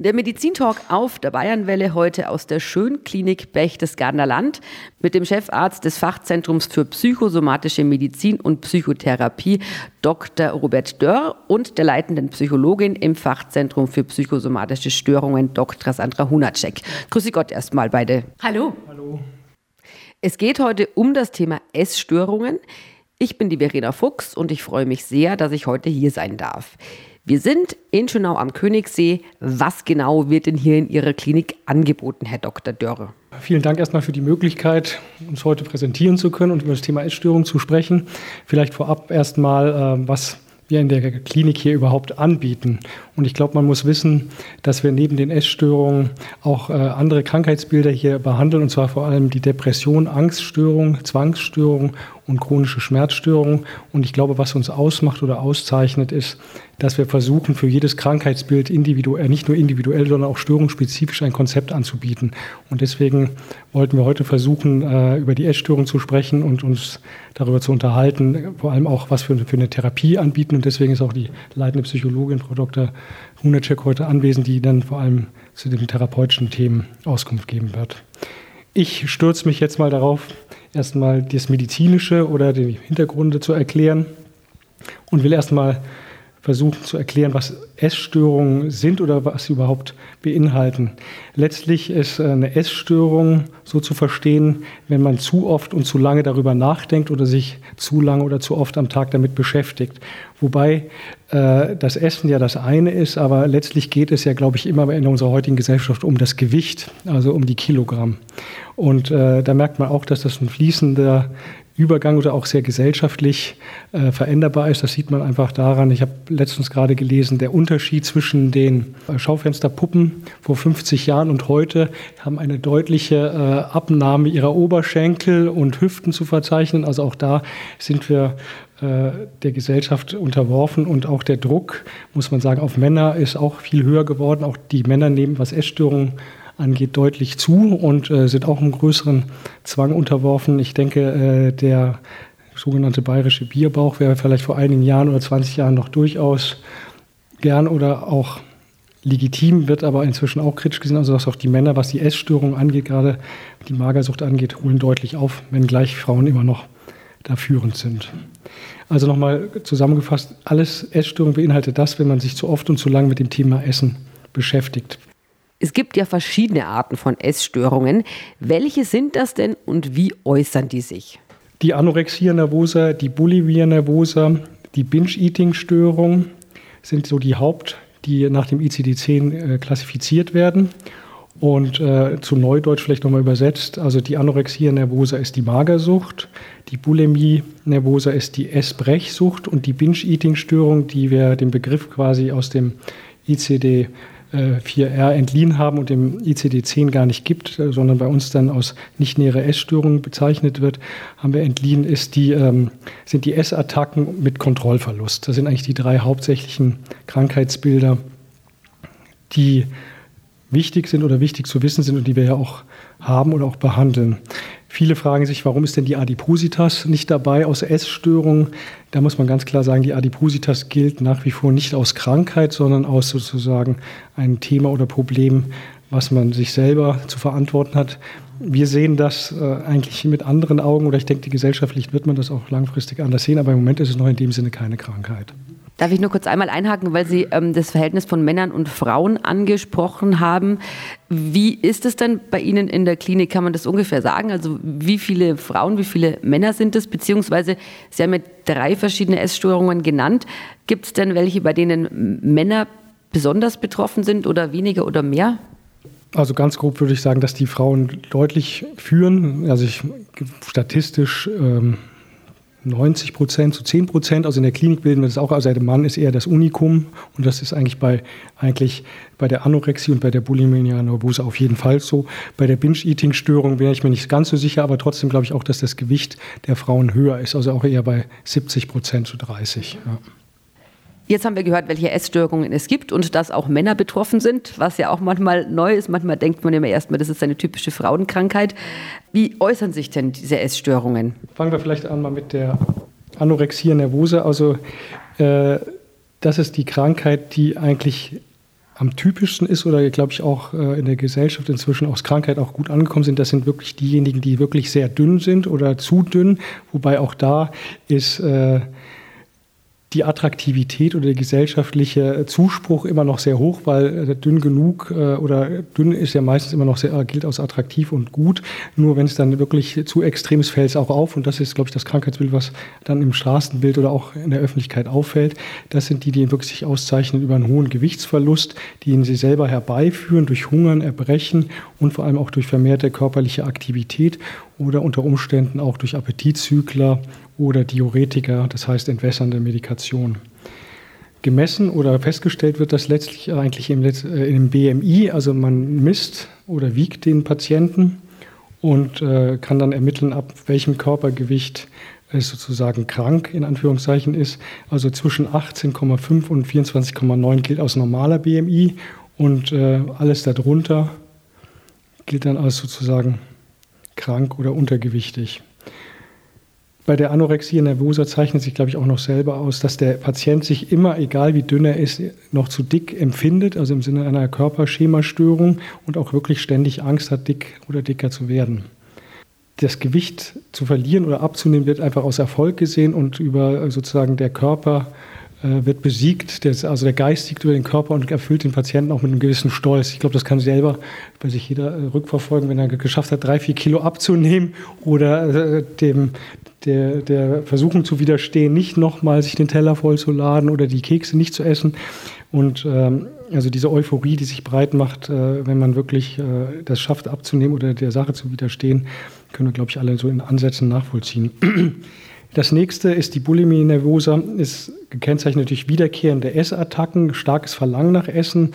Der Medizintalk auf der Bayernwelle heute aus der Schönklinik Berchtesgadener Land mit dem Chefarzt des Fachzentrums für psychosomatische Medizin und Psychotherapie, Dr. Robert Dörr und der leitenden Psychologin im Fachzentrum für psychosomatische Störungen, Dr. Sandra Hunacek. Grüße Gott erstmal beide. Hallo. Hallo. Es geht heute um das Thema Essstörungen. Ich bin die Verena Fuchs und ich freue mich sehr, dass ich heute hier sein darf. Wir sind in Schönau am Königssee. Was genau wird denn hier in Ihrer Klinik angeboten, Herr Dr. Dörre? Vielen Dank erstmal für die Möglichkeit, uns heute präsentieren zu können und über das Thema Essstörung zu sprechen. Vielleicht vorab erstmal, äh, was wir in der Klinik hier überhaupt anbieten. Und ich glaube, man muss wissen, dass wir neben den Essstörungen auch äh, andere Krankheitsbilder hier behandeln, und zwar vor allem die Depression, Angststörung, Zwangsstörung und chronische Schmerzstörungen. Und ich glaube, was uns ausmacht oder auszeichnet, ist, dass wir versuchen, für jedes Krankheitsbild individuell, nicht nur individuell, sondern auch störungsspezifisch ein Konzept anzubieten. Und deswegen wollten wir heute versuchen, äh, über die Essstörung zu sprechen und uns darüber zu unterhalten, vor allem auch, was wir für eine Therapie anbieten. Und deswegen ist auch die leitende Psychologin, Frau Dr. Hunacek, heute anwesend, die dann vor allem zu den therapeutischen Themen Auskunft geben wird. Ich stürze mich jetzt mal darauf, erstmal das Medizinische oder die Hintergründe zu erklären und will erstmal versuchen zu erklären, was Essstörungen sind oder was sie überhaupt beinhalten. Letztlich ist eine Essstörung so zu verstehen, wenn man zu oft und zu lange darüber nachdenkt oder sich zu lange oder zu oft am Tag damit beschäftigt. Wobei äh, das Essen ja das eine ist, aber letztlich geht es ja, glaube ich, immer in unserer heutigen Gesellschaft um das Gewicht, also um die Kilogramm. Und äh, da merkt man auch, dass das ein fließender Übergang oder auch sehr gesellschaftlich äh, veränderbar ist. Das sieht man einfach daran. Ich habe letztens gerade gelesen, der Unterschied zwischen den äh, Schaufensterpuppen vor 50 Jahren und heute haben eine deutliche äh, Abnahme ihrer Oberschenkel und Hüften zu verzeichnen. Also auch da sind wir äh, der Gesellschaft unterworfen und auch der Druck, muss man sagen, auf Männer ist auch viel höher geworden. Auch die Männer nehmen, was Essstörungen angeht, deutlich zu und äh, sind auch einem größeren Zwang unterworfen. Ich denke, äh, der sogenannte bayerische Bierbauch wäre vielleicht vor einigen Jahren oder 20 Jahren noch durchaus gern oder auch legitim, wird aber inzwischen auch kritisch gesehen. Also dass auch die Männer, was die Essstörung angeht, gerade die Magersucht angeht, holen deutlich auf, wenngleich Frauen immer noch da führend sind. Also nochmal zusammengefasst, alles Essstörung beinhaltet das, wenn man sich zu oft und zu lang mit dem Thema Essen beschäftigt. Es gibt ja verschiedene Arten von Essstörungen. Welche sind das denn und wie äußern die sich? Die Anorexia nervosa, die Bulimia nervosa, die Binge-Eating-Störung sind so die Haupt, die nach dem ICD-10 äh, klassifiziert werden. Und äh, zu Neudeutsch vielleicht nochmal übersetzt, also die Anorexia nervosa ist die Magersucht, die Bulimie nervosa ist die Essbrechsucht und die Binge-Eating-Störung, die wir den Begriff quasi aus dem ICD 4R äh, entliehen haben und im ICD-10 gar nicht gibt, äh, sondern bei uns dann aus nicht nähere Essstörungen bezeichnet wird, haben wir entliehen, ist die, ähm, sind die Essattacken mit Kontrollverlust. Das sind eigentlich die drei hauptsächlichen Krankheitsbilder, die wichtig sind oder wichtig zu wissen sind und die wir ja auch haben oder auch behandeln. Viele fragen sich, warum ist denn die Adipositas nicht dabei aus Essstörungen? Da muss man ganz klar sagen, die Adipositas gilt nach wie vor nicht aus Krankheit, sondern aus sozusagen einem Thema oder Problem, was man sich selber zu verantworten hat. Wir sehen das äh, eigentlich mit anderen Augen oder ich denke, gesellschaftlich wird man das auch langfristig anders sehen, aber im Moment ist es noch in dem Sinne keine Krankheit. Darf ich nur kurz einmal einhaken, weil Sie ähm, das Verhältnis von Männern und Frauen angesprochen haben. Wie ist es denn bei Ihnen in der Klinik? Kann man das ungefähr sagen? Also wie viele Frauen, wie viele Männer sind es? Beziehungsweise Sie haben ja drei verschiedene Essstörungen genannt. Gibt es denn welche, bei denen Männer besonders betroffen sind oder weniger oder mehr? Also ganz grob würde ich sagen, dass die Frauen deutlich führen. Also ich statistisch ähm, 90 Prozent zu 10 Prozent. Also in der Klinik bilden wir das auch. Also der Mann ist eher das Unikum und das ist eigentlich bei, eigentlich bei der Anorexie und bei der Bulimia nervosa auf jeden Fall so. Bei der Binge-Eating-Störung wäre ich mir nicht ganz so sicher, aber trotzdem glaube ich auch, dass das Gewicht der Frauen höher ist. Also auch eher bei 70 Prozent zu 30. Ja. Jetzt haben wir gehört, welche Essstörungen es gibt und dass auch Männer betroffen sind, was ja auch manchmal neu ist. Manchmal denkt man immer erstmal, das ist eine typische Frauenkrankheit. Wie äußern sich denn diese Essstörungen? Fangen wir vielleicht an mal mit der Anorexia nervosa. Also äh, das ist die Krankheit, die eigentlich am typischsten ist oder glaube ich auch äh, in der Gesellschaft inzwischen aus Krankheit auch gut angekommen sind, das sind wirklich diejenigen, die wirklich sehr dünn sind oder zu dünn, wobei auch da ist äh, die Attraktivität oder der gesellschaftliche Zuspruch immer noch sehr hoch, weil äh, dünn genug äh, oder dünn ist ja meistens immer noch sehr, gilt als attraktiv und gut. Nur wenn es dann wirklich zu extrem ist, fällt es auch auf. Und das ist, glaube ich, das Krankheitsbild, was dann im Straßenbild oder auch in der Öffentlichkeit auffällt. Das sind die, die wirklich sich auszeichnen über einen hohen Gewichtsverlust, den sie selber herbeiführen durch Hungern, Erbrechen und vor allem auch durch vermehrte körperliche Aktivität oder unter Umständen auch durch Appetitzügler oder Diuretika, das heißt entwässernde Medikation. Gemessen oder festgestellt wird das letztlich eigentlich im, äh, im BMI, also man misst oder wiegt den Patienten und äh, kann dann ermitteln, ab welchem Körpergewicht es sozusagen krank in Anführungszeichen ist. Also zwischen 18,5 und 24,9 gilt als normaler BMI und äh, alles darunter gilt dann als sozusagen krank oder untergewichtig. Bei der Anorexie nervosa zeichnet sich, glaube ich, auch noch selber aus, dass der Patient sich immer, egal wie dünn er ist, noch zu dick empfindet, also im Sinne einer Körperschemastörung und auch wirklich ständig Angst hat, dick oder dicker zu werden. Das Gewicht zu verlieren oder abzunehmen wird einfach aus Erfolg gesehen und über sozusagen der Körper wird besiegt, der, also der Geist siegt über den Körper und erfüllt den Patienten auch mit einem gewissen Stolz. Ich glaube, das kann selber bei sich jeder äh, rückverfolgen, wenn er geschafft hat, drei, vier Kilo abzunehmen oder äh, dem, der, der Versuchung zu widerstehen, nicht nochmal sich den Teller vollzuladen oder die Kekse nicht zu essen. Und ähm, also diese Euphorie, die sich breit macht, äh, wenn man wirklich äh, das schafft abzunehmen oder der Sache zu widerstehen, können wir, glaube ich, alle so in Ansätzen nachvollziehen. Das nächste ist die Bulimie nervosa, ist gekennzeichnet durch wiederkehrende Essattacken, starkes Verlangen nach Essen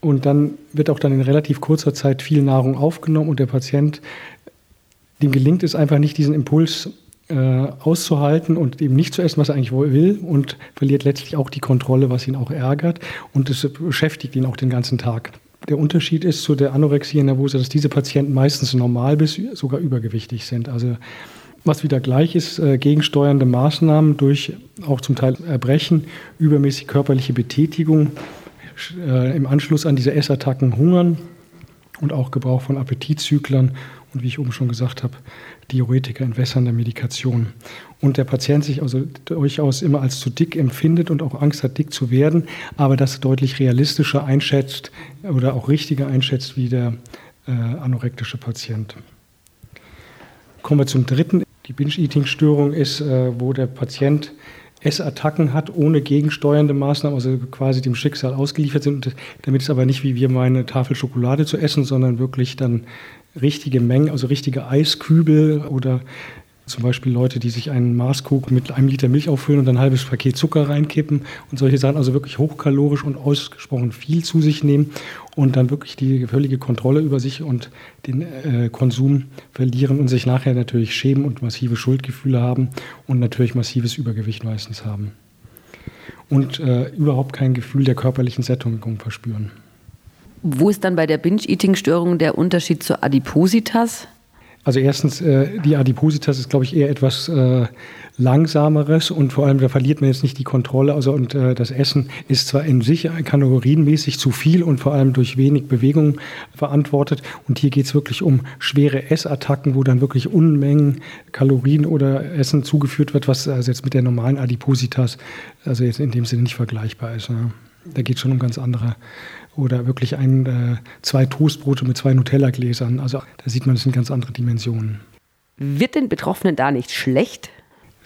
und dann wird auch dann in relativ kurzer Zeit viel Nahrung aufgenommen und der Patient, dem gelingt es einfach nicht, diesen Impuls äh, auszuhalten und eben nicht zu essen, was er eigentlich will und verliert letztlich auch die Kontrolle, was ihn auch ärgert und es beschäftigt ihn auch den ganzen Tag. Der Unterschied ist zu der Anorexie nervosa, dass diese Patienten meistens normal bis sogar übergewichtig sind. Also was wieder gleich ist, äh, gegensteuernde Maßnahmen durch auch zum Teil Erbrechen, übermäßig körperliche Betätigung, äh, im Anschluss an diese Essattacken hungern und auch Gebrauch von Appetitzyklern und wie ich oben schon gesagt habe, Diuretika, entwässernde Medikation. Und der Patient sich also durchaus immer als zu dick empfindet und auch Angst hat, dick zu werden, aber das deutlich realistischer einschätzt oder auch richtiger einschätzt wie der äh, anorektische Patient. Kommen wir zum dritten die Binge-Eating-Störung ist, äh, wo der Patient Essattacken hat, ohne gegensteuernde Maßnahmen, also quasi dem Schicksal ausgeliefert sind. Damit ist aber nicht wie wir meine Tafel Schokolade zu essen, sondern wirklich dann richtige Mengen, also richtige Eiskübel oder zum Beispiel Leute, die sich einen Maßkrug mit einem Liter Milch auffüllen und ein halbes Paket Zucker reinkippen und solche Sachen, also wirklich hochkalorisch und ausgesprochen viel zu sich nehmen und dann wirklich die völlige Kontrolle über sich und den äh, Konsum verlieren und sich nachher natürlich schämen und massive Schuldgefühle haben und natürlich massives Übergewicht meistens haben. Und äh, überhaupt kein Gefühl der körperlichen Sättigung verspüren. Wo ist dann bei der Binge-Eating-Störung der Unterschied zur Adipositas? Also erstens, äh, die Adipositas ist, glaube ich, eher etwas äh, langsameres und vor allem da verliert man jetzt nicht die Kontrolle. Also und äh, das Essen ist zwar in sich kalorienmäßig zu viel und vor allem durch wenig Bewegung verantwortet. Und hier geht es wirklich um schwere Essattacken, wo dann wirklich Unmengen Kalorien oder Essen zugeführt wird, was also jetzt mit der normalen Adipositas also jetzt in dem Sinne nicht vergleichbar ist. Ne? Da geht es schon um ganz andere oder wirklich ein, äh, zwei Toastbrote mit zwei Nutella-Gläsern. Also da sieht man, das sind ganz andere Dimensionen. Wird den Betroffenen da nicht schlecht?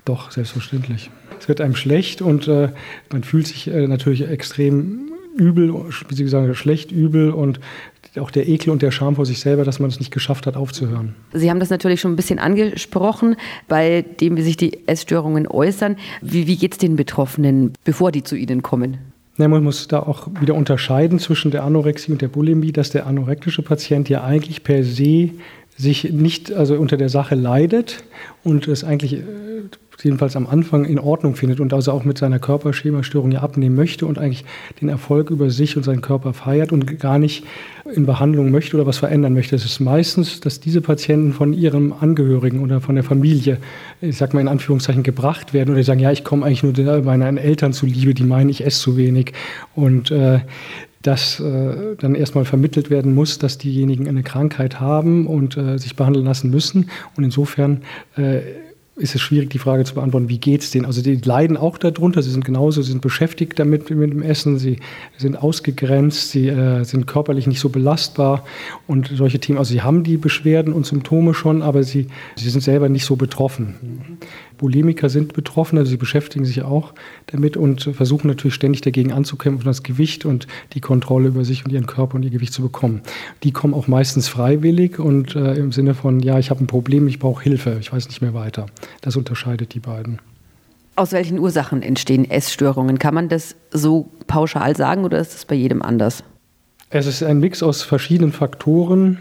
Doch, selbstverständlich. Es wird einem schlecht und äh, man fühlt sich äh, natürlich extrem übel, wie Sie sagen, schlecht, übel und auch der Ekel und der Scham vor sich selber, dass man es nicht geschafft hat, aufzuhören. Sie haben das natürlich schon ein bisschen angesprochen, bei dem, wie sich die Essstörungen äußern. Wie, wie geht es den Betroffenen, bevor die zu Ihnen kommen? Ja, man muss da auch wieder unterscheiden zwischen der Anorexie und der Bulimie, dass der anorektische Patient ja eigentlich per se sich nicht also unter der Sache leidet und es eigentlich äh, jedenfalls am Anfang in Ordnung findet und also auch mit seiner Körperschemastörung ja abnehmen möchte und eigentlich den Erfolg über sich und seinen Körper feiert und gar nicht in Behandlung möchte oder was verändern möchte. Es ist meistens, dass diese Patienten von ihrem Angehörigen oder von der Familie, ich sag mal in Anführungszeichen, gebracht werden oder sagen, ja, ich komme eigentlich nur meinen Eltern zuliebe, die meinen, ich esse zu wenig. Und äh, dass äh, dann erstmal vermittelt werden muss, dass diejenigen eine Krankheit haben und äh, sich behandeln lassen müssen. Und insofern äh, ist es schwierig, die Frage zu beantworten, wie geht es denen? Also die leiden auch darunter, sie sind genauso, sie sind beschäftigt damit mit dem Essen, sie sind ausgegrenzt, sie äh, sind körperlich nicht so belastbar und solche Themen. Also sie haben die Beschwerden und Symptome schon, aber sie, sie sind selber nicht so betroffen. Bulimiker sind betroffen, also sie beschäftigen sich auch damit und versuchen natürlich ständig dagegen anzukämpfen, das Gewicht und die Kontrolle über sich und ihren Körper und ihr Gewicht zu bekommen. Die kommen auch meistens freiwillig und äh, im Sinne von, ja, ich habe ein Problem, ich brauche Hilfe, ich weiß nicht mehr weiter. Das unterscheidet die beiden. Aus welchen Ursachen entstehen Essstörungen? Kann man das so pauschal sagen oder ist es bei jedem anders? Es ist ein Mix aus verschiedenen Faktoren.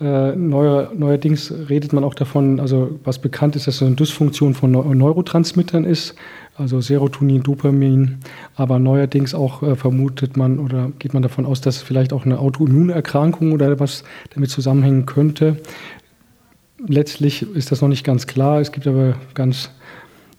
Äh, neuer, neuerdings redet man auch davon, also was bekannt ist, dass es eine Dysfunktion von Neurotransmittern ist, also Serotonin, Dopamin. Aber neuerdings auch äh, vermutet man oder geht man davon aus, dass vielleicht auch eine Autoimmunerkrankung oder was damit zusammenhängen könnte. Letztlich ist das noch nicht ganz klar. Es gibt aber ganz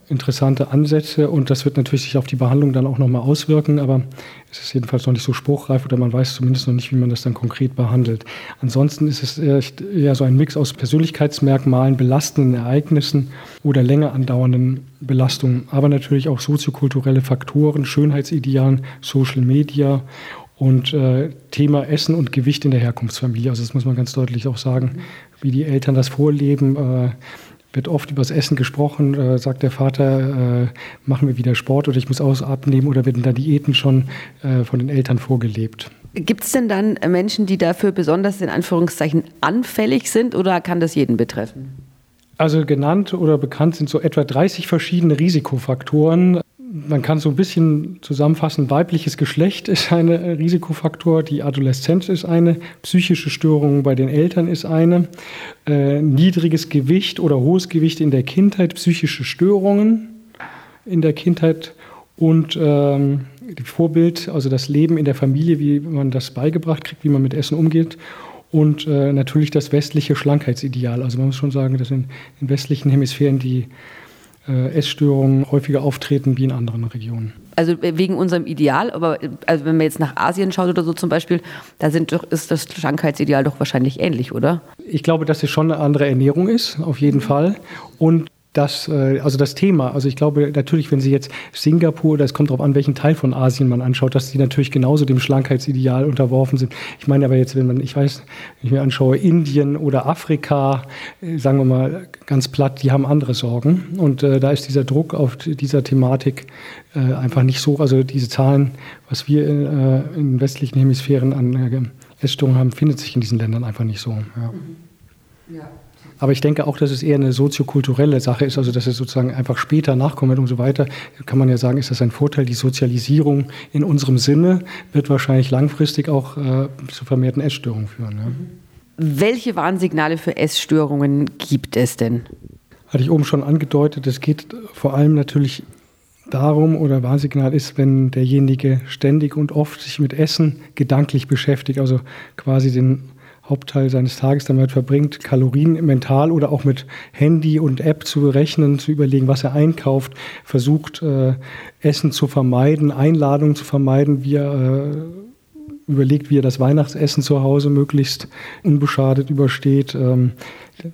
interessante Ansätze und das wird natürlich sich auf die Behandlung dann auch nochmal auswirken, aber es ist jedenfalls noch nicht so spruchreif oder man weiß zumindest noch nicht, wie man das dann konkret behandelt. Ansonsten ist es eher so ein Mix aus Persönlichkeitsmerkmalen, belastenden Ereignissen oder länger andauernden Belastungen, aber natürlich auch soziokulturelle Faktoren, Schönheitsidealen, Social Media und äh, Thema Essen und Gewicht in der Herkunftsfamilie. Also das muss man ganz deutlich auch sagen, wie die Eltern das vorleben. Äh, wird oft über das Essen gesprochen, äh, sagt der Vater, äh, machen wir wieder Sport oder ich muss aus abnehmen oder werden da Diäten schon äh, von den Eltern vorgelebt. Gibt es denn dann Menschen, die dafür besonders in Anführungszeichen anfällig sind oder kann das jeden betreffen? Also genannt oder bekannt sind so etwa 30 verschiedene Risikofaktoren, man kann so ein bisschen zusammenfassen, weibliches Geschlecht ist ein Risikofaktor, die Adoleszenz ist eine, psychische Störungen bei den Eltern ist eine, äh, niedriges Gewicht oder hohes Gewicht in der Kindheit, psychische Störungen in der Kindheit und ähm, Vorbild, also das Leben in der Familie, wie man das beigebracht kriegt, wie man mit Essen umgeht und äh, natürlich das westliche Schlankheitsideal. Also man muss schon sagen, dass in, in westlichen Hemisphären die äh, Essstörungen häufiger auftreten wie in anderen Regionen. Also äh, wegen unserem Ideal, aber äh, also wenn man jetzt nach Asien schaut oder so zum Beispiel, da sind doch, ist das Schlankheitsideal doch wahrscheinlich ähnlich, oder? Ich glaube, dass es schon eine andere Ernährung ist, auf jeden Fall. Und das, äh, also das Thema, also ich glaube natürlich, wenn Sie jetzt Singapur, das kommt darauf an, welchen Teil von Asien man anschaut, dass die natürlich genauso dem Schlankheitsideal unterworfen sind. Ich meine aber jetzt, wenn man, ich weiß, wenn ich mir anschaue, Indien oder Afrika, äh, sagen wir mal ganz platt, die haben andere Sorgen. Und äh, da ist dieser Druck auf dieser Thematik äh, einfach nicht so, also diese Zahlen, was wir äh, in westlichen Hemisphären an äh, Essstörungen haben, findet sich in diesen Ländern einfach nicht so. Ja. ja. Aber ich denke auch, dass es eher eine soziokulturelle Sache ist, also dass es sozusagen einfach später nachkommt und so weiter. Kann man ja sagen, ist das ein Vorteil. Die Sozialisierung in unserem Sinne wird wahrscheinlich langfristig auch äh, zu vermehrten Essstörungen führen. Ja. Welche Warnsignale für Essstörungen gibt es denn? Hatte ich oben schon angedeutet, es geht vor allem natürlich darum oder Warnsignal ist, wenn derjenige ständig und oft sich mit Essen gedanklich beschäftigt, also quasi den Hauptteil seines Tages damit verbringt, Kalorien mental oder auch mit Handy und App zu berechnen, zu überlegen, was er einkauft, versucht, äh, Essen zu vermeiden, Einladungen zu vermeiden, wie er äh, überlegt, wie er das Weihnachtsessen zu Hause möglichst unbeschadet übersteht, ähm,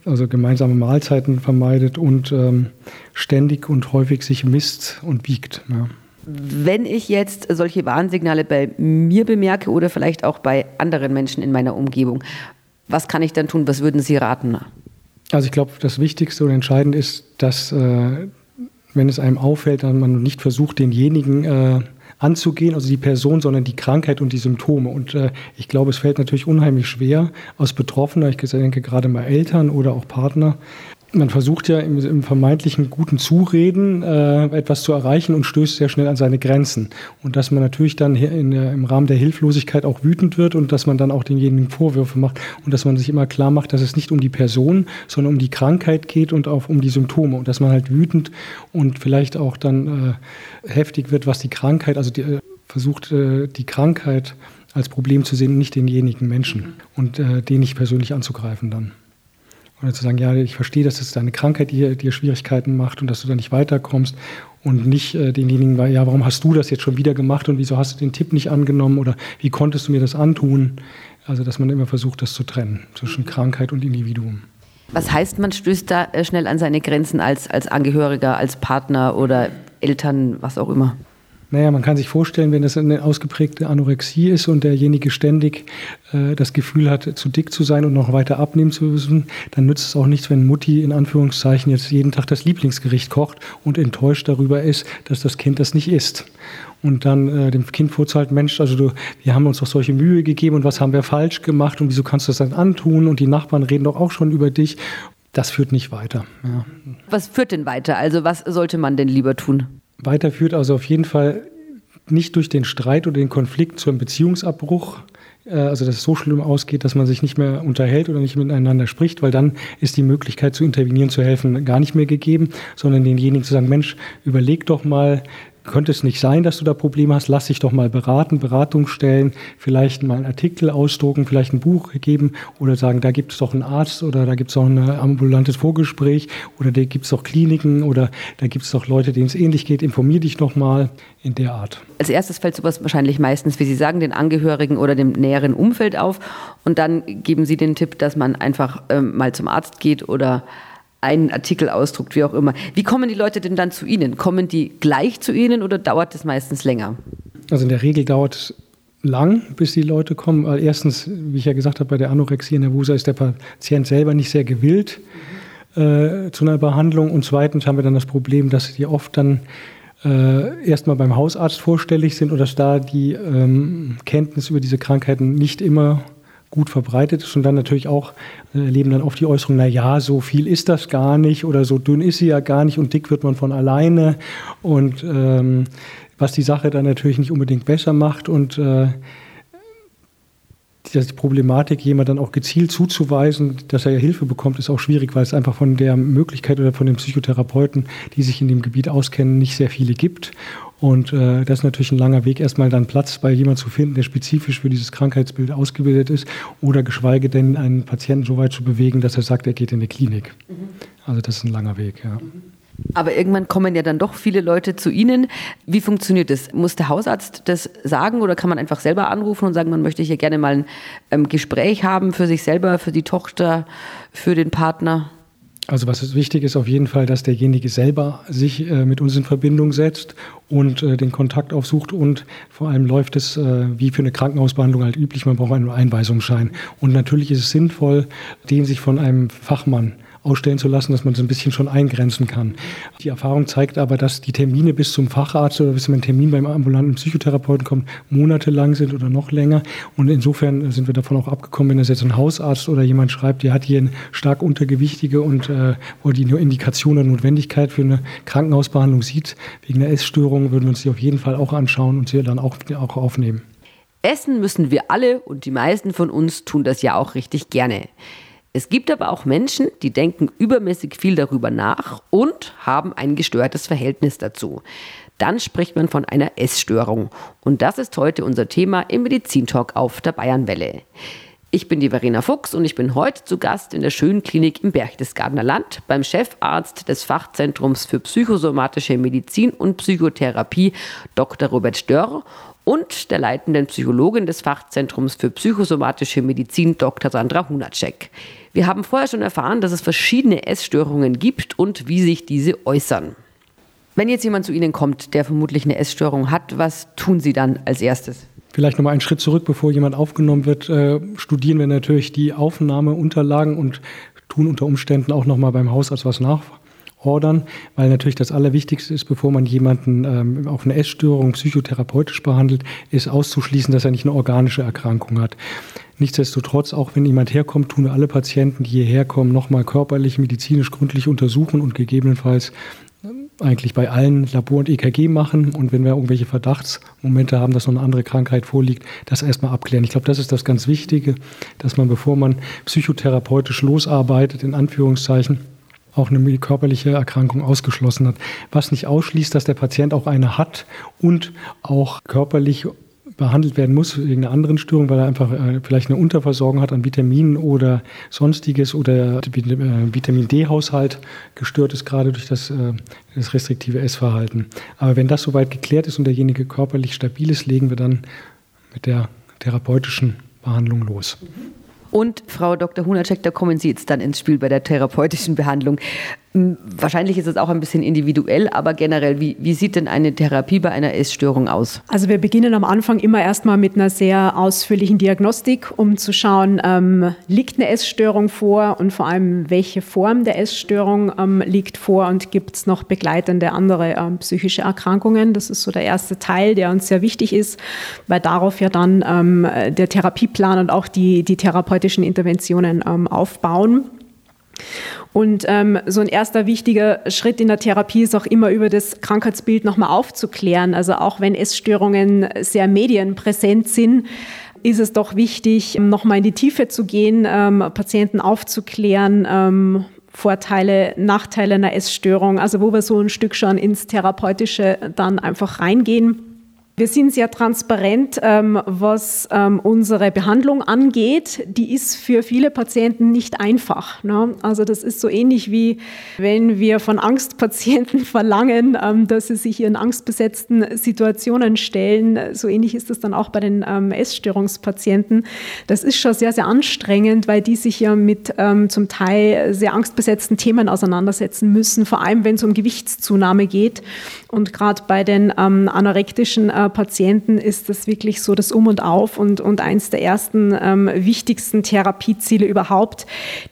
also gemeinsame Mahlzeiten vermeidet und ähm, ständig und häufig sich misst und wiegt. Ja. Wenn ich jetzt solche Warnsignale bei mir bemerke oder vielleicht auch bei anderen Menschen in meiner Umgebung, was kann ich dann tun? Was würden Sie raten? Also ich glaube, das Wichtigste und Entscheidende ist, dass äh, wenn es einem auffällt, dann man nicht versucht, denjenigen äh, anzugehen, also die Person, sondern die Krankheit und die Symptome. Und äh, ich glaube, es fällt natürlich unheimlich schwer aus Betroffener, ich denke gerade mal Eltern oder auch Partner, man versucht ja im, im vermeintlichen guten Zureden äh, etwas zu erreichen und stößt sehr schnell an seine Grenzen. Und dass man natürlich dann in der, im Rahmen der Hilflosigkeit auch wütend wird und dass man dann auch denjenigen Vorwürfe macht und dass man sich immer klar macht, dass es nicht um die Person, sondern um die Krankheit geht und auch um die Symptome und dass man halt wütend und vielleicht auch dann äh, heftig wird, was die Krankheit, also die, äh, versucht äh, die Krankheit als Problem zu sehen und nicht denjenigen Menschen und äh, den nicht persönlich anzugreifen dann. Oder zu sagen, ja, ich verstehe, dass es deine Krankheit dir, dir Schwierigkeiten macht und dass du da nicht weiterkommst und nicht äh, denjenigen, ja, warum hast du das jetzt schon wieder gemacht und wieso hast du den Tipp nicht angenommen oder wie konntest du mir das antun? Also, dass man immer versucht, das zu trennen zwischen Krankheit und Individuum. Was heißt, man stößt da äh, schnell an seine Grenzen als, als Angehöriger, als Partner oder Eltern, was auch immer? Naja, man kann sich vorstellen, wenn das eine ausgeprägte Anorexie ist und derjenige ständig äh, das Gefühl hat, zu dick zu sein und noch weiter abnehmen zu müssen, dann nützt es auch nichts, wenn Mutti in Anführungszeichen jetzt jeden Tag das Lieblingsgericht kocht und enttäuscht darüber ist, dass das Kind das nicht isst. Und dann äh, dem Kind vorzuhalten, Mensch, also du, wir haben uns doch solche Mühe gegeben und was haben wir falsch gemacht und wieso kannst du das dann antun und die Nachbarn reden doch auch schon über dich. Das führt nicht weiter. Ja. Was führt denn weiter? Also was sollte man denn lieber tun? Weiterführt. Also auf jeden Fall nicht durch den Streit oder den Konflikt zu einem Beziehungsabbruch, äh, also dass es so schlimm ausgeht, dass man sich nicht mehr unterhält oder nicht miteinander spricht, weil dann ist die Möglichkeit zu intervenieren, zu helfen, gar nicht mehr gegeben, sondern denjenigen zu sagen, Mensch, überleg doch mal, könnte es nicht sein, dass du da Probleme hast, lass dich doch mal beraten, Beratung stellen, vielleicht mal einen Artikel ausdrucken, vielleicht ein Buch geben oder sagen, da gibt es doch einen Arzt oder da gibt es doch ein ambulantes Vorgespräch oder da gibt es doch Kliniken oder da gibt es doch Leute, denen es ähnlich geht, informier dich doch mal in der Art. Als erstes fällt sowas wahrscheinlich meistens, wie Sie sagen, den Angehörigen oder dem näheren Umfeld auf. Und dann geben Sie den Tipp, dass man einfach ähm, mal zum Arzt geht oder einen Artikel ausdruckt, wie auch immer. Wie kommen die Leute denn dann zu Ihnen? Kommen die gleich zu Ihnen oder dauert es meistens länger? Also in der Regel dauert es lang, bis die Leute kommen. Weil erstens, wie ich ja gesagt habe, bei der Anorexie nervosa ist der Patient selber nicht sehr gewillt äh, zu einer Behandlung. Und zweitens haben wir dann das Problem, dass die oft dann äh, erstmal beim Hausarzt vorstellig sind und dass da die ähm, Kenntnis über diese Krankheiten nicht immer gut verbreitet ist und dann natürlich auch äh, erleben dann oft die Äußerung, na ja, so viel ist das gar nicht oder so dünn ist sie ja gar nicht und dick wird man von alleine und ähm, was die Sache dann natürlich nicht unbedingt besser macht und äh, die Problematik, jemand dann auch gezielt zuzuweisen, dass er Hilfe bekommt, ist auch schwierig, weil es einfach von der Möglichkeit oder von den Psychotherapeuten, die sich in dem Gebiet auskennen, nicht sehr viele gibt. Und äh, das ist natürlich ein langer Weg, erstmal dann Platz bei jemandem zu finden, der spezifisch für dieses Krankheitsbild ausgebildet ist oder geschweige denn einen Patienten so weit zu bewegen, dass er sagt, er geht in die Klinik. Mhm. Also das ist ein langer Weg, ja. Aber irgendwann kommen ja dann doch viele Leute zu Ihnen. Wie funktioniert das? Muss der Hausarzt das sagen oder kann man einfach selber anrufen und sagen, man möchte hier gerne mal ein ähm, Gespräch haben für sich selber, für die Tochter, für den Partner? Also was wichtig ist auf jeden Fall, dass derjenige selber sich äh, mit uns in Verbindung setzt und äh, den Kontakt aufsucht und vor allem läuft es äh, wie für eine Krankenhausbehandlung halt üblich, man braucht einen Einweisungsschein. Und natürlich ist es sinnvoll, den sich von einem Fachmann ausstellen zu lassen, dass man es ein bisschen schon eingrenzen kann. Die Erfahrung zeigt aber, dass die Termine bis zum Facharzt oder bis man einen Termin beim ambulanten Psychotherapeuten kommt, monatelang sind oder noch länger. Und insofern sind wir davon auch abgekommen, wenn das jetzt ein Hausarzt oder jemand schreibt, der hat hier eine stark untergewichtige und äh, wo die Indikation der Notwendigkeit für eine Krankenhausbehandlung sieht, wegen einer Essstörung, würden wir uns die auf jeden Fall auch anschauen und sie dann auch, auch aufnehmen. Essen müssen wir alle und die meisten von uns tun das ja auch richtig gerne. Es gibt aber auch Menschen, die denken übermäßig viel darüber nach und haben ein gestörtes Verhältnis dazu. Dann spricht man von einer Essstörung. Und das ist heute unser Thema im Medizintalk auf der Bayernwelle. Ich bin die Verena Fuchs und ich bin heute zu Gast in der schönen Klinik im Berchtesgadener Land beim Chefarzt des Fachzentrums für psychosomatische Medizin und Psychotherapie, Dr. Robert Störr und der leitenden Psychologin des Fachzentrums für psychosomatische Medizin, Dr. Sandra Hunacek. Wir haben vorher schon erfahren, dass es verschiedene Essstörungen gibt und wie sich diese äußern. Wenn jetzt jemand zu Ihnen kommt, der vermutlich eine Essstörung hat, was tun Sie dann als erstes? Vielleicht nochmal einen Schritt zurück, bevor jemand aufgenommen wird, äh, studieren wir natürlich die Aufnahmeunterlagen und tun unter Umständen auch nochmal beim Hausarzt was nach ordern, weil natürlich das Allerwichtigste ist, bevor man jemanden ähm, auf eine Essstörung psychotherapeutisch behandelt, ist auszuschließen, dass er nicht eine organische Erkrankung hat. Nichtsdestotrotz, auch wenn jemand herkommt, tun wir alle Patienten, die hierher kommen, nochmal körperlich, medizinisch gründlich untersuchen und gegebenenfalls äh, eigentlich bei allen Labor- und EKG machen und wenn wir irgendwelche Verdachtsmomente haben, dass noch eine andere Krankheit vorliegt, das erstmal abklären. Ich glaube, das ist das ganz Wichtige, dass man, bevor man psychotherapeutisch losarbeitet, in Anführungszeichen, auch eine körperliche Erkrankung ausgeschlossen hat. Was nicht ausschließt, dass der Patient auch eine hat und auch körperlich behandelt werden muss wegen einer anderen Störung, weil er einfach äh, vielleicht eine Unterversorgung hat an Vitaminen oder sonstiges oder der äh, Vitamin D-Haushalt gestört ist, gerade durch das, äh, das restriktive Essverhalten. Aber wenn das soweit geklärt ist und derjenige körperlich stabil ist, legen wir dann mit der therapeutischen Behandlung los. Und Frau Dr. Hunacek, da kommen Sie jetzt dann ins Spiel bei der therapeutischen Behandlung. Wahrscheinlich ist es auch ein bisschen individuell, aber generell, wie, wie sieht denn eine Therapie bei einer Essstörung aus? Also wir beginnen am Anfang immer erstmal mit einer sehr ausführlichen Diagnostik, um zu schauen, ähm, liegt eine Essstörung vor und vor allem, welche Form der Essstörung ähm, liegt vor und gibt es noch begleitende andere ähm, psychische Erkrankungen. Das ist so der erste Teil, der uns sehr wichtig ist, weil darauf ja dann ähm, der Therapieplan und auch die, die therapeutischen Interventionen ähm, aufbauen. Und ähm, so ein erster wichtiger Schritt in der Therapie ist auch immer über das Krankheitsbild nochmal aufzuklären. Also auch wenn Essstörungen sehr medienpräsent sind, ist es doch wichtig, nochmal in die Tiefe zu gehen, ähm, Patienten aufzuklären, ähm, Vorteile, Nachteile einer Essstörung, also wo wir so ein Stück schon ins Therapeutische dann einfach reingehen. Wir sind sehr transparent, ähm, was ähm, unsere Behandlung angeht. Die ist für viele Patienten nicht einfach. Ne? Also das ist so ähnlich wie wenn wir von Angstpatienten verlangen, ähm, dass sie sich in angstbesetzten Situationen stellen. So ähnlich ist das dann auch bei den Essstörungspatienten. Das ist schon sehr, sehr anstrengend, weil die sich ja mit zum Teil sehr angstbesetzten Themen auseinandersetzen müssen, vor allem wenn es um Gewichtszunahme geht. Und gerade bei den anorektischen äh, Patienten ist das wirklich so das Um und Auf und, und eins der ersten ähm, wichtigsten Therapieziele überhaupt,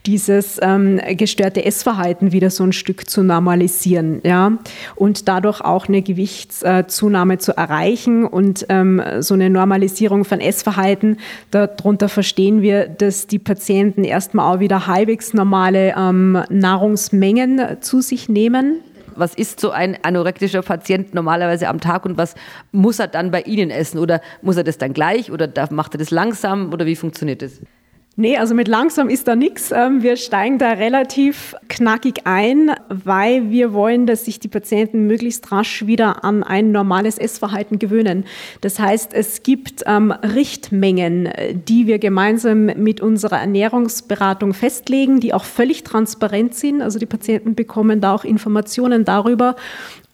dieses ähm, gestörte Essverhalten wieder so ein Stück zu normalisieren, ja, und dadurch auch eine Gewichtszunahme zu erreichen und ähm, so eine Normalisierung von Essverhalten. Darunter verstehen wir, dass die Patienten erstmal auch wieder halbwegs normale ähm, Nahrungsmengen zu sich nehmen was isst so ein anorektischer Patient normalerweise am Tag und was muss er dann bei Ihnen essen? Oder muss er das dann gleich oder macht er das langsam oder wie funktioniert das? Nee, also mit langsam ist da nichts. Ähm, wir steigen da relativ knackig ein, weil wir wollen, dass sich die Patienten möglichst rasch wieder an ein normales Essverhalten gewöhnen. Das heißt, es gibt ähm, Richtmengen, die wir gemeinsam mit unserer Ernährungsberatung festlegen, die auch völlig transparent sind. Also die Patienten bekommen da auch Informationen darüber,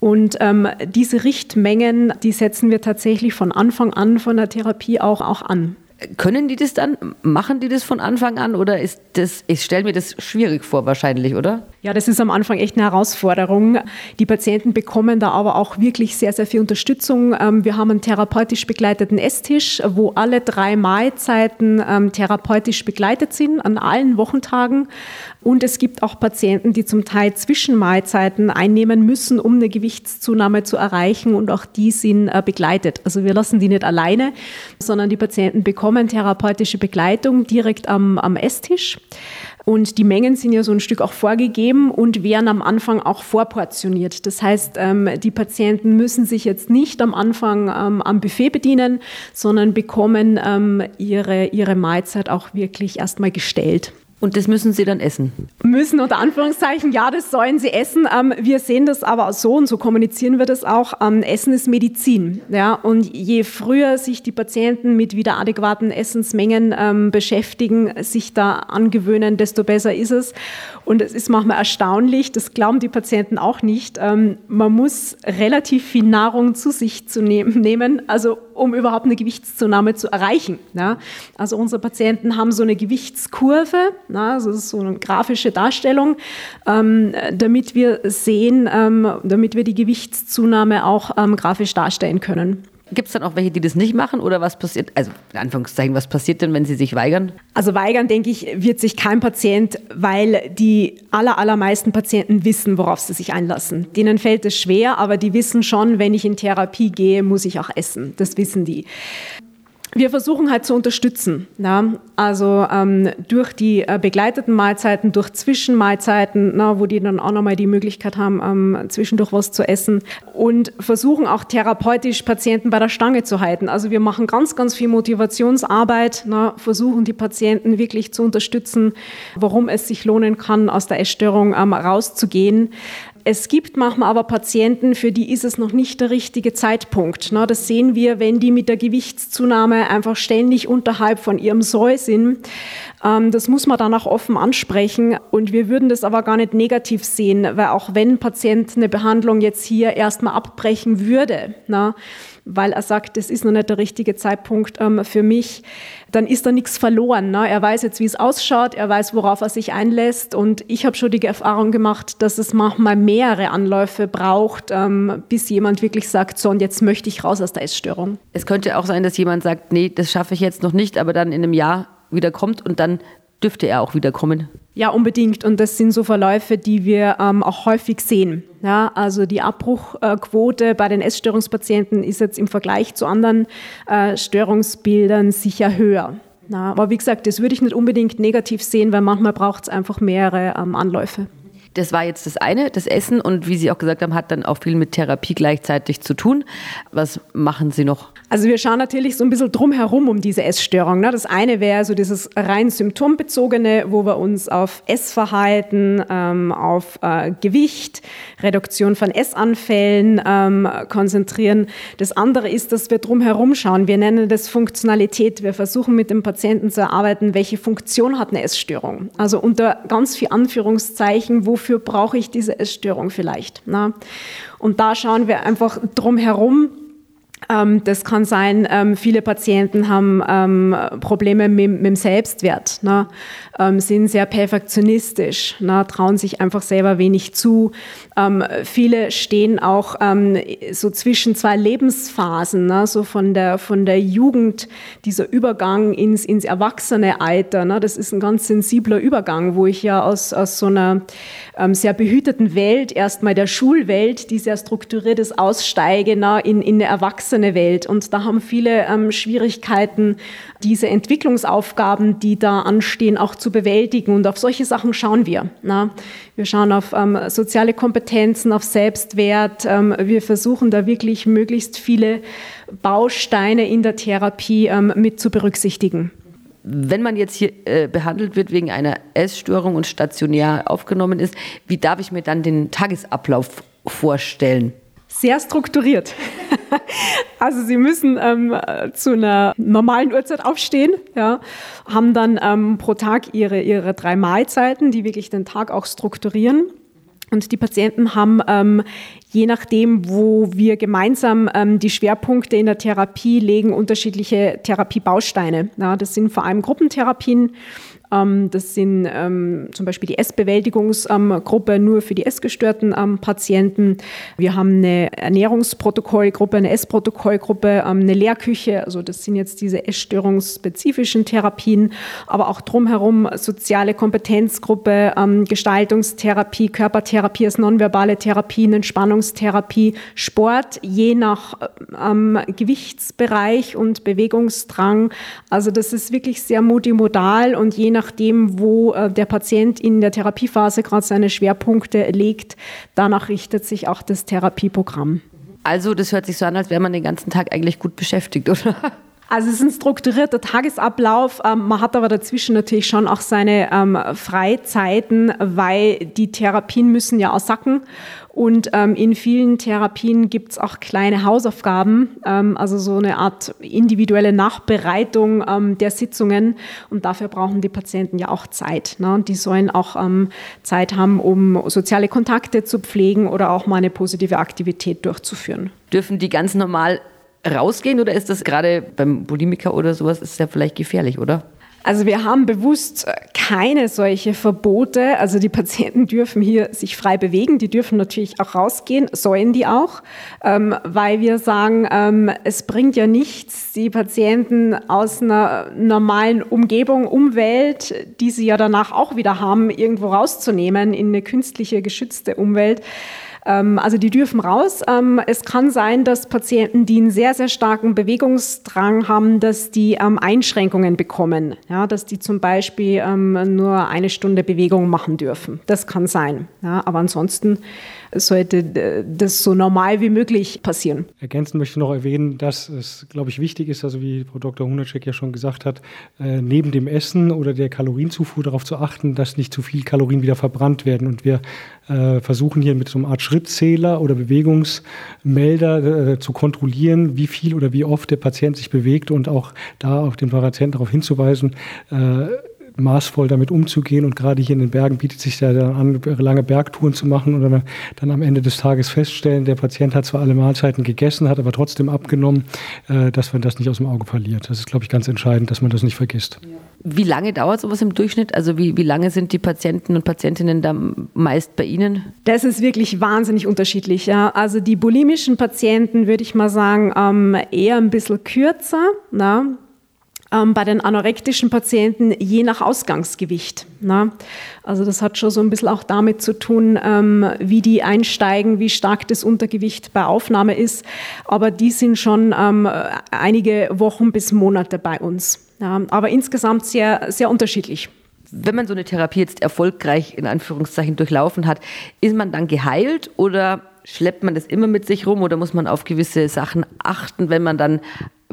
und ähm, diese Richtmengen, die setzen wir tatsächlich von Anfang an von der Therapie auch, auch an. Können die das dann? Machen die das von Anfang an oder ist das, ich stelle mir das schwierig vor wahrscheinlich, oder? Ja, das ist am Anfang echt eine Herausforderung. Die Patienten bekommen da aber auch wirklich sehr, sehr viel Unterstützung. Ähm, wir haben einen therapeutisch begleiteten Esstisch, wo alle drei Mahlzeiten ähm, therapeutisch begleitet sind an allen Wochentagen. Und es gibt auch Patienten, die zum Teil Zwischenmahlzeiten einnehmen müssen, um eine Gewichtszunahme zu erreichen. Und auch die sind äh, begleitet. Also wir lassen die nicht alleine, sondern die Patienten bekommen therapeutische Begleitung direkt am, am Esstisch. Und die Mengen sind ja so ein Stück auch vorgegeben und werden am Anfang auch vorportioniert. Das heißt, ähm, die Patienten müssen sich jetzt nicht am Anfang ähm, am Buffet bedienen, sondern bekommen ähm, ihre, ihre Mahlzeit auch wirklich erstmal gestellt. Und das müssen Sie dann essen? Müssen unter Anführungszeichen, ja, das sollen Sie essen. Ähm, wir sehen das aber so und so kommunizieren wir das auch. Ähm, essen ist Medizin. Ja? Und je früher sich die Patienten mit wieder adäquaten Essensmengen ähm, beschäftigen, sich da angewöhnen, desto besser ist es. Und es ist manchmal erstaunlich, das glauben die Patienten auch nicht. Ähm, man muss relativ viel Nahrung zu sich zu ne nehmen, also um überhaupt eine Gewichtszunahme zu erreichen. Ja? Also unsere Patienten haben so eine Gewichtskurve na, also das ist so eine grafische Darstellung, ähm, damit wir sehen, ähm, damit wir die Gewichtszunahme auch ähm, grafisch darstellen können. Gibt es dann auch welche, die das nicht machen oder was passiert? Also in Anführungszeichen, was passiert denn, wenn sie sich weigern? Also weigern, denke ich, wird sich kein Patient, weil die aller, allermeisten Patienten wissen, worauf sie sich einlassen. Denen fällt es schwer, aber die wissen schon, wenn ich in Therapie gehe, muss ich auch essen. Das wissen die wir versuchen halt zu unterstützen. Ja? Also ähm, durch die äh, begleiteten Mahlzeiten, durch Zwischenmahlzeiten, na, wo die dann auch nochmal die Möglichkeit haben, ähm, zwischendurch was zu essen und versuchen auch therapeutisch Patienten bei der Stange zu halten. Also wir machen ganz, ganz viel Motivationsarbeit, na, versuchen die Patienten wirklich zu unterstützen, warum es sich lohnen kann, aus der Essstörung ähm, rauszugehen. Es gibt manchmal aber Patienten, für die ist es noch nicht der richtige Zeitpunkt. Ne? Das sehen wir, wenn die mit der Gewichtszunahme einfach ständig unterhalb von ihrem Soll sind. Ähm, das muss man dann auch offen ansprechen. Und wir würden das aber gar nicht negativ sehen, weil auch wenn ein Patient eine Behandlung jetzt hier erstmal abbrechen würde, na, weil er sagt, das ist noch nicht der richtige Zeitpunkt ähm, für mich, dann ist da nichts verloren. Ne? Er weiß jetzt, wie es ausschaut, er weiß, worauf er sich einlässt. Und ich habe schon die Erfahrung gemacht, dass es manchmal mehrere Anläufe braucht, ähm, bis jemand wirklich sagt, so und jetzt möchte ich raus aus der Essstörung. Es könnte auch sein, dass jemand sagt, nee, das schaffe ich jetzt noch nicht, aber dann in einem Jahr wieder kommt und dann dürfte er auch wieder kommen. Ja, unbedingt. Und das sind so Verläufe, die wir ähm, auch häufig sehen. Ja, also die Abbruchquote bei den Essstörungspatienten ist jetzt im Vergleich zu anderen äh, Störungsbildern sicher höher. Na, aber wie gesagt, das würde ich nicht unbedingt negativ sehen, weil manchmal braucht es einfach mehrere ähm, Anläufe. Das war jetzt das eine, das Essen und wie Sie auch gesagt haben, hat dann auch viel mit Therapie gleichzeitig zu tun. Was machen Sie noch? Also wir schauen natürlich so ein bisschen drumherum um diese Essstörung. Ne? Das eine wäre so dieses rein symptombezogene, wo wir uns auf Essverhalten, ähm, auf äh, Gewicht, Reduktion von Essanfällen ähm, konzentrieren. Das andere ist, dass wir drumherum schauen. Wir nennen das Funktionalität. Wir versuchen mit dem Patienten zu erarbeiten, welche Funktion hat eine Essstörung. Also unter ganz viel Anführungszeichen, wofür brauche ich diese Essstörung vielleicht? Ne? Und da schauen wir einfach drumherum ähm, das kann sein, ähm, viele Patienten haben ähm, Probleme mit, mit, dem Selbstwert, ne? sind sehr perfektionistisch, ne? trauen sich einfach selber wenig zu. viele stehen auch so zwischen zwei Lebensphasen, ne? so von der, von der Jugend, dieser Übergang ins, ins Erwachsenealter. Ne? Das ist ein ganz sensibler Übergang, wo ich ja aus, aus so einer sehr behüteten Welt, erstmal der Schulwelt, die sehr strukturiert ist, aussteige ne? in, in eine Erwachsene erwachsene Welt. Und da haben viele ähm, Schwierigkeiten, diese Entwicklungsaufgaben, die da anstehen, auch zu bewältigen. Und auf solche Sachen schauen wir. Na? Wir schauen auf ähm, soziale Kompetenzen, auf Selbstwert. Ähm, wir versuchen da wirklich möglichst viele Bausteine in der Therapie ähm, mit zu berücksichtigen. Wenn man jetzt hier äh, behandelt wird wegen einer Essstörung und stationär aufgenommen ist, wie darf ich mir dann den Tagesablauf vorstellen? Sehr strukturiert. also sie müssen ähm, zu einer normalen Uhrzeit aufstehen, ja, haben dann ähm, pro Tag ihre, ihre drei Mahlzeiten, die wirklich den Tag auch strukturieren. Und die Patienten haben, ähm, je nachdem, wo wir gemeinsam ähm, die Schwerpunkte in der Therapie legen, unterschiedliche Therapiebausteine. Ja, das sind vor allem Gruppentherapien das sind ähm, zum Beispiel die Essbewältigungsgruppe nur für die essgestörten ähm, Patienten. Wir haben eine Ernährungsprotokollgruppe, eine Essprotokollgruppe, eine Lehrküche. Also das sind jetzt diese essstörungsspezifischen Therapien, aber auch drumherum soziale Kompetenzgruppe, Gestaltungstherapie, Körpertherapie als nonverbale Therapien, Entspannungstherapie, Sport, je nach Gewichtsbereich und Bewegungsdrang. Also das ist wirklich sehr multimodal und je nach nachdem, wo äh, der Patient in der Therapiephase gerade seine Schwerpunkte legt, danach richtet sich auch das Therapieprogramm. Also das hört sich so an, als wäre man den ganzen Tag eigentlich gut beschäftigt, oder? Also es ist ein strukturierter Tagesablauf. Ähm, man hat aber dazwischen natürlich schon auch seine ähm, Freizeiten, weil die Therapien müssen ja auch sacken. Und ähm, in vielen Therapien gibt es auch kleine Hausaufgaben, ähm, also so eine Art individuelle Nachbereitung ähm, der Sitzungen. Und dafür brauchen die Patienten ja auch Zeit. Ne? Und die sollen auch ähm, Zeit haben, um soziale Kontakte zu pflegen oder auch mal eine positive Aktivität durchzuführen. Dürfen die ganz normal rausgehen oder ist das gerade beim Bulimiker oder sowas, ist ja vielleicht gefährlich, oder? Also wir haben bewusst keine solche Verbote. Also die Patienten dürfen hier sich frei bewegen, die dürfen natürlich auch rausgehen, sollen die auch, ähm, weil wir sagen, ähm, es bringt ja nichts, die Patienten aus einer normalen Umgebung, Umwelt, die sie ja danach auch wieder haben, irgendwo rauszunehmen in eine künstliche, geschützte Umwelt. Ähm, also die dürfen raus. Ähm, es kann sein, dass Patienten, die einen sehr, sehr starken Bewegungsdrang haben, dass die ähm, Einschränkungen bekommen. Ja, dass die zum Beispiel nur eine Stunde Bewegung machen dürfen. Das kann sein. Ja, aber ansonsten sollte äh, das so normal wie möglich passieren. Ergänzend möchte ich noch erwähnen, dass es, glaube ich, wichtig ist, also wie Frau Dr. Hunacek ja schon gesagt hat, äh, neben dem Essen oder der Kalorienzufuhr darauf zu achten, dass nicht zu viel Kalorien wieder verbrannt werden. Und wir äh, versuchen hier mit so einer Art Schrittzähler oder Bewegungsmelder zu kontrollieren, wie viel oder wie oft der Patient sich bewegt und auch da auf den Patienten darauf hinzuweisen, maßvoll damit umzugehen. Und gerade hier in den Bergen bietet sich ja dann an, lange Bergtouren zu machen und dann am Ende des Tages feststellen, der Patient hat zwar alle Mahlzeiten gegessen, hat aber trotzdem abgenommen, äh, dass man das nicht aus dem Auge verliert. Das ist, glaube ich, ganz entscheidend, dass man das nicht vergisst. Wie lange dauert sowas im Durchschnitt? Also wie, wie lange sind die Patienten und Patientinnen da meist bei Ihnen? Das ist wirklich wahnsinnig unterschiedlich. Ja. Also die bulimischen Patienten, würde ich mal sagen, ähm, eher ein bisschen kürzer. Na ähm, bei den anorektischen Patienten je nach Ausgangsgewicht. Na? Also das hat schon so ein bisschen auch damit zu tun, ähm, wie die einsteigen, wie stark das Untergewicht bei Aufnahme ist. Aber die sind schon ähm, einige Wochen bis Monate bei uns. Ja, aber insgesamt sehr, sehr unterschiedlich wenn man so eine Therapie jetzt erfolgreich in Anführungszeichen durchlaufen hat, ist man dann geheilt oder schleppt man das immer mit sich rum oder muss man auf gewisse Sachen achten, wenn man dann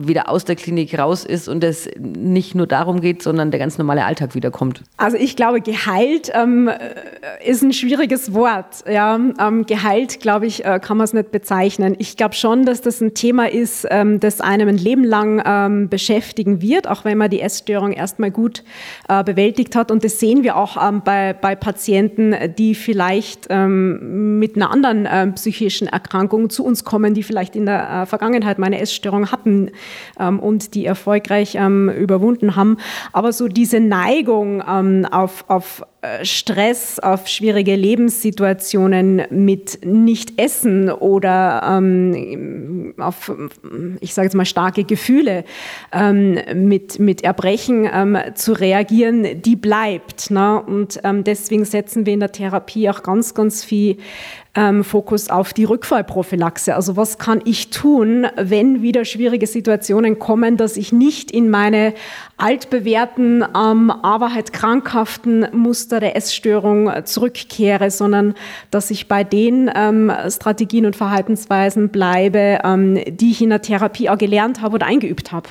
wieder aus der Klinik raus ist und es nicht nur darum geht, sondern der ganz normale Alltag wiederkommt? Also ich glaube, geheilt ähm, ist ein schwieriges Wort. Ja, ähm, geheilt, glaube ich, äh, kann man es nicht bezeichnen. Ich glaube schon, dass das ein Thema ist, ähm, das einem ein Leben lang ähm, beschäftigen wird, auch wenn man die Essstörung erstmal gut äh, bewältigt hat. Und das sehen wir auch ähm, bei, bei Patienten, die vielleicht ähm, mit einer anderen äh, psychischen Erkrankung zu uns kommen, die vielleicht in der äh, Vergangenheit meine Essstörung hatten ähm, und die erfolgreich ähm, überwunden haben. Aber so diese Neigung ähm, auf, auf Stress, auf schwierige Lebenssituationen mit Nicht-Essen oder ähm, auf, ich sage jetzt mal, starke Gefühle ähm, mit, mit Erbrechen ähm, zu reagieren, die bleibt. Ne? Und ähm, deswegen setzen wir in der Therapie auch ganz, ganz viel ähm, Fokus auf die Rückfallprophylaxe. Also was kann ich tun, wenn wieder schwierige Situationen kommen, dass ich nicht in meine altbewährten, ähm, aber halt krankhaften Muster der Essstörung zurückkehre, sondern dass ich bei den ähm, Strategien und Verhaltensweisen bleibe, ähm, die ich in der Therapie auch gelernt habe oder eingeübt habe.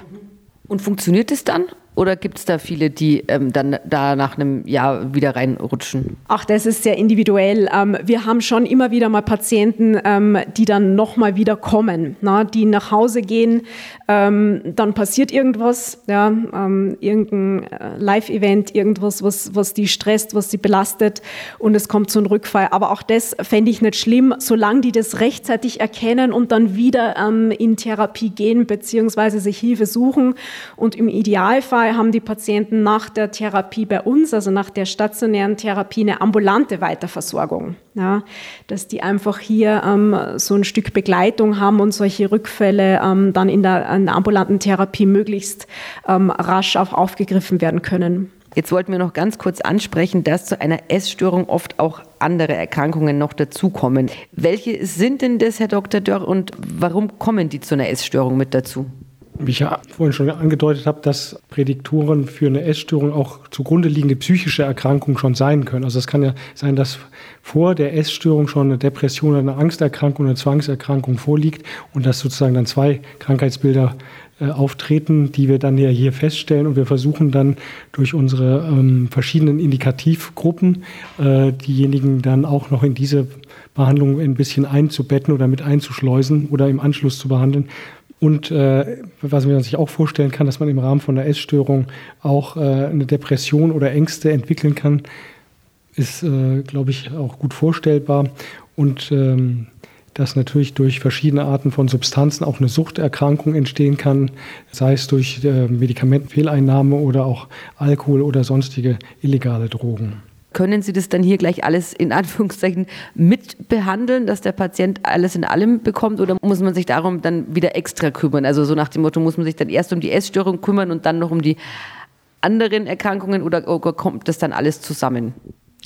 Und funktioniert es dann? Oder gibt es da viele, die ähm, dann da nach einem Jahr wieder reinrutschen? Ach, das ist sehr individuell. Ähm, wir haben schon immer wieder mal Patienten, ähm, die dann nochmal wieder kommen, na, die nach Hause gehen, ähm, dann passiert irgendwas, ja, ähm, irgendein äh, Live-Event, irgendwas, was, was die stresst, was sie belastet und es kommt zu einem Rückfall. Aber auch das fände ich nicht schlimm, solange die das rechtzeitig erkennen und dann wieder ähm, in Therapie gehen beziehungsweise sich Hilfe suchen und im Idealfall Fall haben die Patienten nach der Therapie bei uns, also nach der stationären Therapie, eine ambulante Weiterversorgung. Ja, dass die einfach hier ähm, so ein Stück Begleitung haben und solche Rückfälle ähm, dann in der, in der, ambulanten Therapie möglichst ähm, rasch auch aufgegriffen werden können. Jetzt wollten wir noch ganz kurz ansprechen, dass zu einer Essstörung oft auch andere Erkrankungen noch dazukommen. Welche sind denn das, Herr Dr. Dörr, und warum kommen die zu einer Essstörung mit dazu? Wie ich ja vorhin schon angedeutet habe, dass Prädiktoren für eine Essstörung auch zugrunde liegende psychische Erkrankungen schon sein können. Also es kann ja sein, dass vor der Essstörung schon eine Depression, eine Angsterkrankung, eine Zwangserkrankung vorliegt und dass sozusagen dann zwei Krankheitsbilder äh, auftreten, die wir dann ja hier feststellen und wir versuchen dann durch unsere ähm, verschiedenen Indikativgruppen äh, diejenigen dann auch noch in diese Behandlung ein bisschen einzubetten oder mit einzuschleusen oder im Anschluss zu behandeln, und äh, was man sich auch vorstellen kann, dass man im Rahmen von einer Essstörung auch äh, eine Depression oder Ängste entwickeln kann, ist, äh, glaube ich, auch gut vorstellbar. Und ähm, dass natürlich durch verschiedene Arten von Substanzen auch eine Suchterkrankung entstehen kann, sei es durch äh, Medikamentenfehleinnahme oder auch Alkohol oder sonstige illegale Drogen. Können Sie das dann hier gleich alles in Anführungszeichen mitbehandeln, dass der Patient alles in allem bekommt oder muss man sich darum dann wieder extra kümmern? Also so nach dem Motto, muss man sich dann erst um die Essstörung kümmern und dann noch um die anderen Erkrankungen oder, kommt das dann alles zusammen?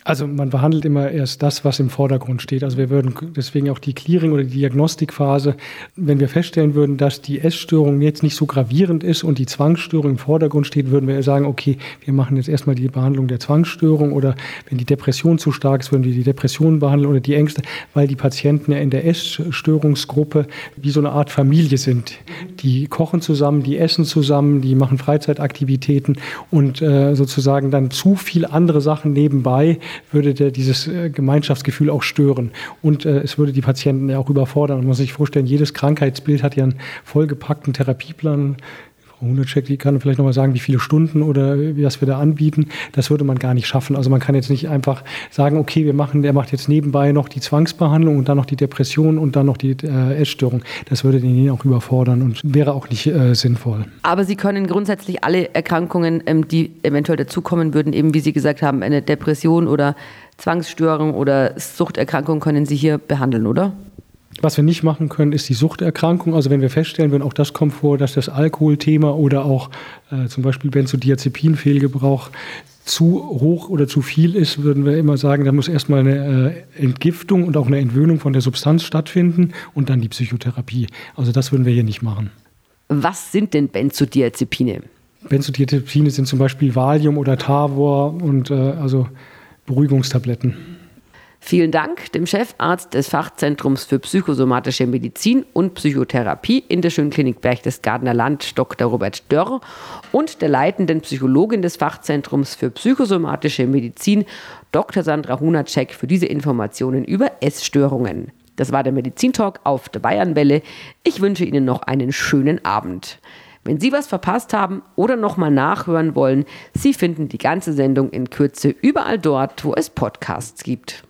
Also man behandelt immer erst das, was im Vordergrund steht. Also wir würden deswegen auch die Clearing- oder die Diagnostikphase, wenn wir feststellen würden, dass die Essstörung jetzt nicht so gravierend ist und die Zwangsstörung im Vordergrund steht, würden wir sagen, okay, wir machen jetzt erstmal die Behandlung der Zwangsstörung oder wenn die Depression zu stark ist, würden wir die Depression behandeln oder die Ängste, weil die Patienten ja in der Essstörungsgruppe wie so eine Art Familie sind. Die kochen zusammen, die essen zusammen, die machen Freizeitaktivitäten und äh, sozusagen dann zu viel andere Sachen nebenbei würde der dieses äh, Gemeinschaftsgefühl auch stören. Und äh, es würde die Patienten ja auch überfordern. Man muss sich vorstellen, jedes Krankheitsbild hat ja einen vollgepackten Therapieplan. Frau Hundercheck, die kann vielleicht nochmal sagen, wie viele Stunden oder wie das wir da anbieten. Das würde man gar nicht schaffen. Also man kann jetzt nicht einfach sagen, okay, wir machen, der macht jetzt nebenbei noch die Zwangsbehandlung und dann noch die Depression und dann noch die äh, Essstörung. Das würde den auch überfordern und wäre auch nicht äh, sinnvoll. Aber Sie können grundsätzlich alle Erkrankungen, ähm, die eventuell dazukommen würden, eben wie Sie gesagt haben, eine Depression oder Zwangsstörung oder Suchterkrankung können Sie hier behandeln, oder? Was wir nicht machen können, ist die Suchterkrankung. Also wenn wir feststellen, wenn auch das kommt vor, dass das Alkoholthema oder auch äh, zum Beispiel Benzodiazepinfehlgebrauch zu hoch oder zu viel ist, würden wir immer sagen, da muss erstmal eine äh, Entgiftung und auch eine Entwöhnung von der Substanz stattfinden und dann die Psychotherapie. Also das würden wir hier nicht machen. Was sind denn Benzodiazepine? Benzodiazepine sind zum Beispiel Valium oder Tavor und äh, also Beruhigungstabletten. Vielen Dank dem Chefarzt des Fachzentrums für psychosomatische Medizin und Psychotherapie in der Schönklinik Berchtesgadener Land, Dr. Robert Dörr, und der leitenden Psychologin des Fachzentrums für psychosomatische Medizin, Dr. Sandra Hunacek, für diese Informationen über Essstörungen. Das war der Medizintalk auf der Bayernwelle. Ich wünsche Ihnen noch einen schönen Abend. Wenn Sie was verpasst haben oder nochmal nachhören wollen, Sie finden die ganze Sendung in Kürze überall dort, wo es Podcasts gibt.